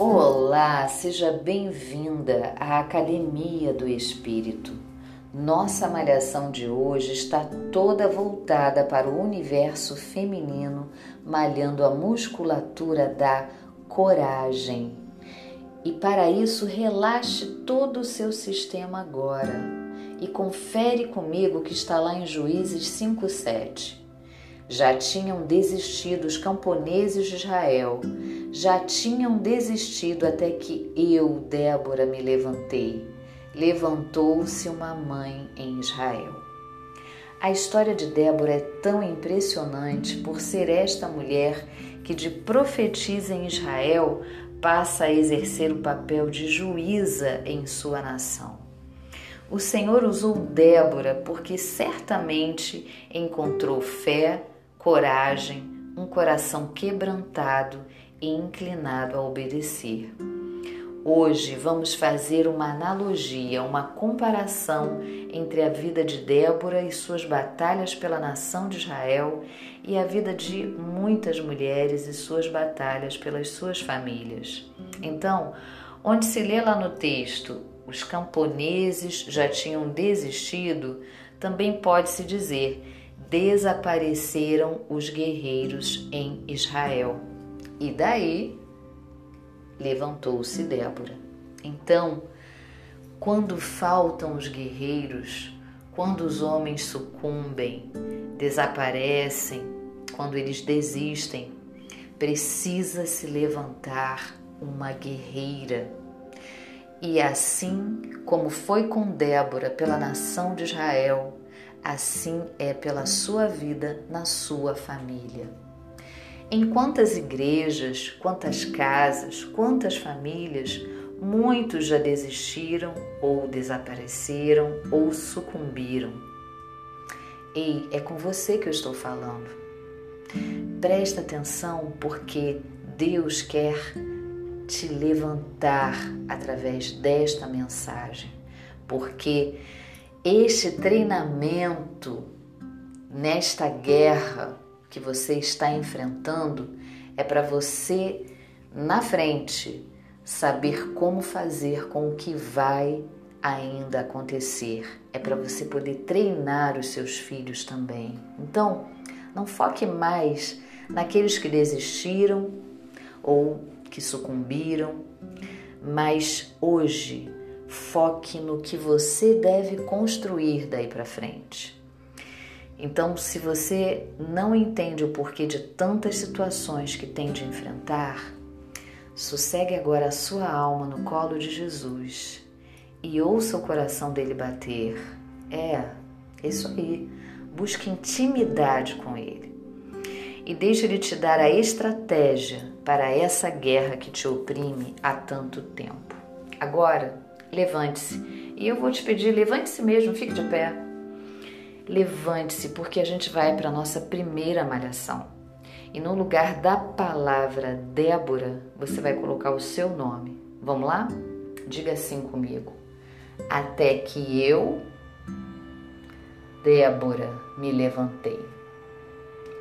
Olá, seja bem-vinda à Academia do Espírito. Nossa malhação de hoje está toda voltada para o universo feminino, malhando a musculatura da coragem. E para isso, relaxe todo o seu sistema agora e confere comigo que está lá em Juízes 5:7. Já tinham desistido os camponeses de Israel, já tinham desistido até que eu, Débora, me levantei. Levantou-se uma mãe em Israel. A história de Débora é tão impressionante por ser esta mulher que, de profetiza em Israel, passa a exercer o papel de juíza em sua nação. O Senhor usou Débora porque certamente encontrou fé, coragem, um coração quebrantado e inclinado a obedecer. Hoje vamos fazer uma analogia, uma comparação entre a vida de Débora e suas batalhas pela nação de Israel e a vida de muitas mulheres e suas batalhas pelas suas famílias. Então, onde se lê lá no texto, os camponeses já tinham desistido, também pode-se dizer desapareceram os guerreiros em Israel. E daí levantou-se Débora. Então, quando faltam os guerreiros, quando os homens sucumbem, desaparecem, quando eles desistem, precisa se levantar uma guerreira. E assim como foi com Débora pela nação de Israel, assim é pela sua vida na sua família. Em quantas igrejas, quantas casas, quantas famílias, muitos já desistiram ou desapareceram ou sucumbiram. Ei, é com você que eu estou falando. Presta atenção porque Deus quer te levantar através desta mensagem, porque este treinamento nesta guerra que você está enfrentando é para você na frente saber como fazer com o que vai ainda acontecer. É para você poder treinar os seus filhos também. Então, não foque mais naqueles que desistiram ou que sucumbiram, mas hoje foque no que você deve construir daí para frente. Então, se você não entende o porquê de tantas situações que tem de enfrentar, sossegue agora a sua alma no colo de Jesus e ouça o coração dele bater. É, isso aí. Busque intimidade com ele. E deixe ele te dar a estratégia para essa guerra que te oprime há tanto tempo. Agora, levante-se. E eu vou te pedir, levante-se mesmo, fique de pé. Levante-se, porque a gente vai para a nossa primeira malhação. E no lugar da palavra Débora, você vai colocar o seu nome. Vamos lá? Diga assim comigo. Até que eu, Débora, me levantei.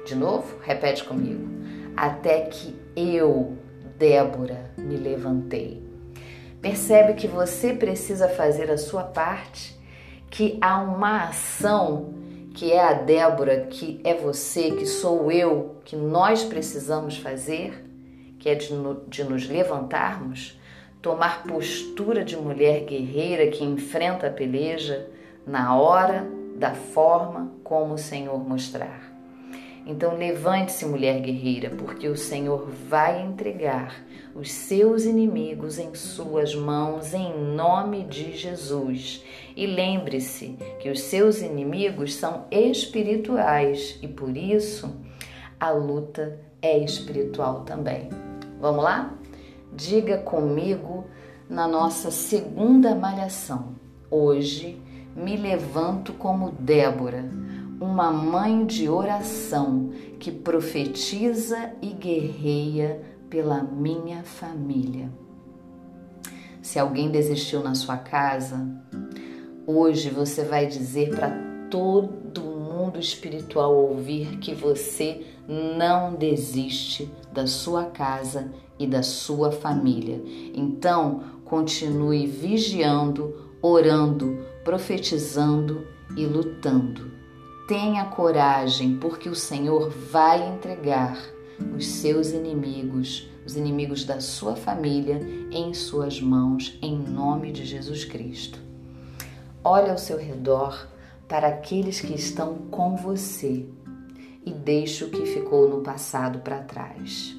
De novo, repete comigo. Até que eu, Débora, me levantei. Percebe que você precisa fazer a sua parte, que há uma ação que é a Débora, que é você, que sou eu, que nós precisamos fazer, que é de, no, de nos levantarmos, tomar postura de mulher guerreira que enfrenta a peleja na hora, da forma como o Senhor mostrar. Então levante-se, mulher guerreira, porque o Senhor vai entregar os seus inimigos em suas mãos em nome de Jesus. E lembre-se que os seus inimigos são espirituais e por isso a luta é espiritual também. Vamos lá? Diga comigo na nossa segunda malhação. Hoje me levanto como Débora uma mãe de oração que profetiza e guerreia pela minha família. Se alguém desistiu na sua casa, hoje você vai dizer para todo mundo espiritual ouvir que você não desiste da sua casa e da sua família. Então, continue vigiando, orando, profetizando e lutando. Tenha coragem, porque o Senhor vai entregar os seus inimigos, os inimigos da sua família, em suas mãos, em nome de Jesus Cristo. Olhe ao seu redor para aqueles que estão com você e deixe o que ficou no passado para trás.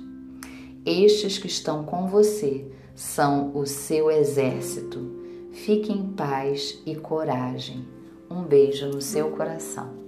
Estes que estão com você são o seu exército. Fique em paz e coragem. Um beijo no seu coração.